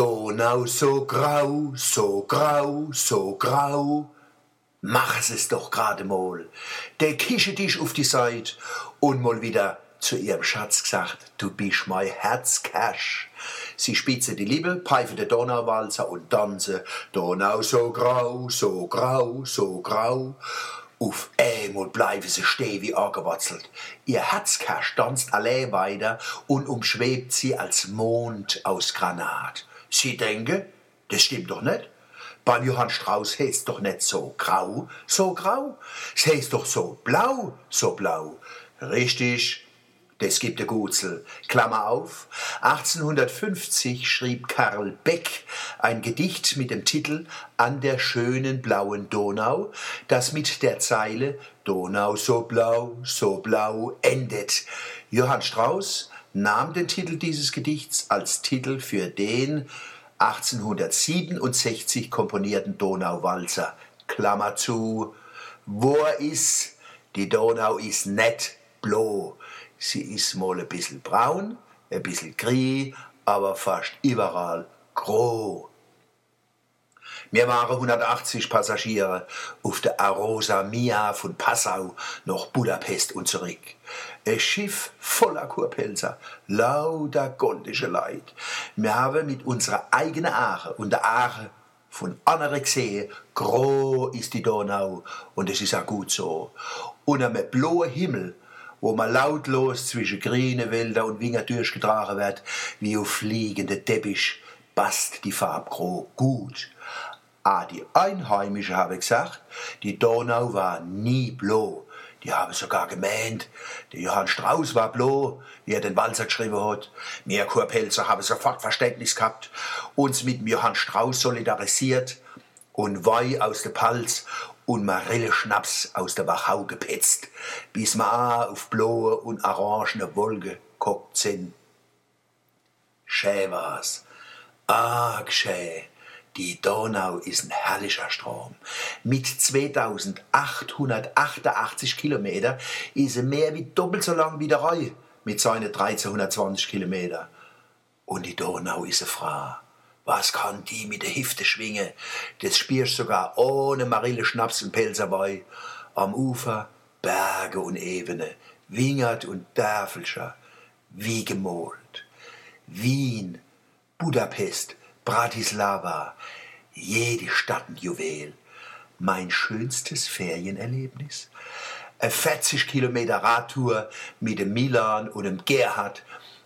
Donau so grau, so grau, so grau. Mach es doch gerade mal. Der kische dich auf die Seite und mal wieder zu ihrem Schatz gesagt, du bist mein Herzcash. Sie spitze die Liebe, pfeife der Donauwalzer und tanze. Donau so grau, so grau, so grau. Auf einmal bleiben sie stehen wie angewatzelt. Ihr Herzcash tanzt allein weiter und umschwebt sie als Mond aus Granat. Sie denken, das stimmt doch nicht. Beim Johann Strauß heißt doch nicht so grau, so grau. Es heißt doch so blau, so blau. Richtig, das gibt der Gutzel. Klammer auf. 1850 schrieb Karl Beck ein Gedicht mit dem Titel An der schönen blauen Donau, das mit der Zeile Donau so blau, so blau endet. Johann Strauß nahm den Titel dieses Gedichts als Titel für den 1867 komponierten Donauwalzer. Klammer zu. Wo ist? Die Donau ist net blau. Sie ist mal ein bisschen braun, ein bisschen grün, aber fast überall grau. Wir waren 180 Passagiere auf der Arosa Mia von Passau nach Budapest und zurück. Ein Schiff voller Kurpelzer, lauter goldische Leid. Wir haben mit unserer eigenen Aare und der Aare von anderen gesehen, groß ist die Donau und es ist auch gut so. Und am blauen Himmel wo man lautlos zwischen grüne Wälder und Winger durchgetragen wird, wie auf fliegende Teppich, passt die Farbe gut. Ah, die Einheimischen haben gesagt, die Donau war nie blau. Die haben sogar gemeint, der Johann Strauß war blau, wie er den Walzer geschrieben hat. Wir Kurpelzer haben sofort Verständnis gehabt, uns mit dem Johann Strauß solidarisiert und Weih aus der Palz und Marille-Schnaps aus der Wachau gepetzt, bis wir auf blaue und orangene Wolke geguckt sind. Schä war's. Arg schä. Die Donau ist ein herrlicher Strom. Mit 2888 Kilometer ist er mehr wie doppelt so lang wie der Rhein mit seinen 1320 Kilometer. Und die Donau ist eine Frau. Was kann die mit der Hüfte schwingen? Das spürst sogar ohne Marille Schnaps und Pelzerwei. Am Ufer Berge und Ebene, Wingert und Dörfelscher, wie gemalt. Wien, Budapest, Bratislava, jede Stadt ein Juwel. Mein schönstes Ferienerlebnis. Eine 40 Kilometer Radtour mit dem Milan und dem Gerhard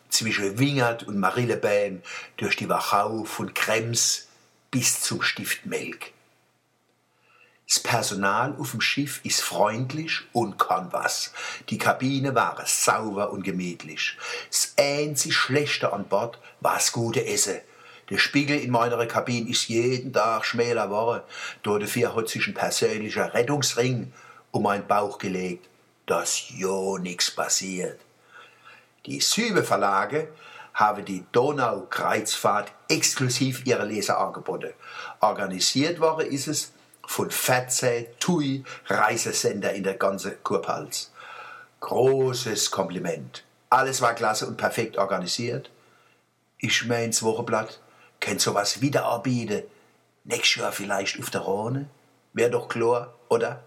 zwischen Wingert und Marillebein durch die Wachau von Krems bis zum Stift Melk. Das Personal auf dem Schiff ist freundlich und kann was. Die Kabine war sauber und gemütlich. Das einzig Schlechte an Bord war das gute Essen. Der Spiegel in meiner Kabine ist jeden Tag schmäler geworden. Dafür hat sich ein persönlicher Rettungsring um meinen Bauch gelegt, dass ja nichts passiert. Die Sübe Verlage haben die Donau-Kreuzfahrt exklusiv ihre Leser angeboten. Organisiert worden ist es von Fetze, TUI, Reisesender in der ganzen Kurpals. Großes Kompliment. Alles war klasse und perfekt organisiert. Ich meins Wochenblatt kennt sowas wieder anbieten. Nächstes Jahr vielleicht auf der Rhone. Wäre doch klar, oder?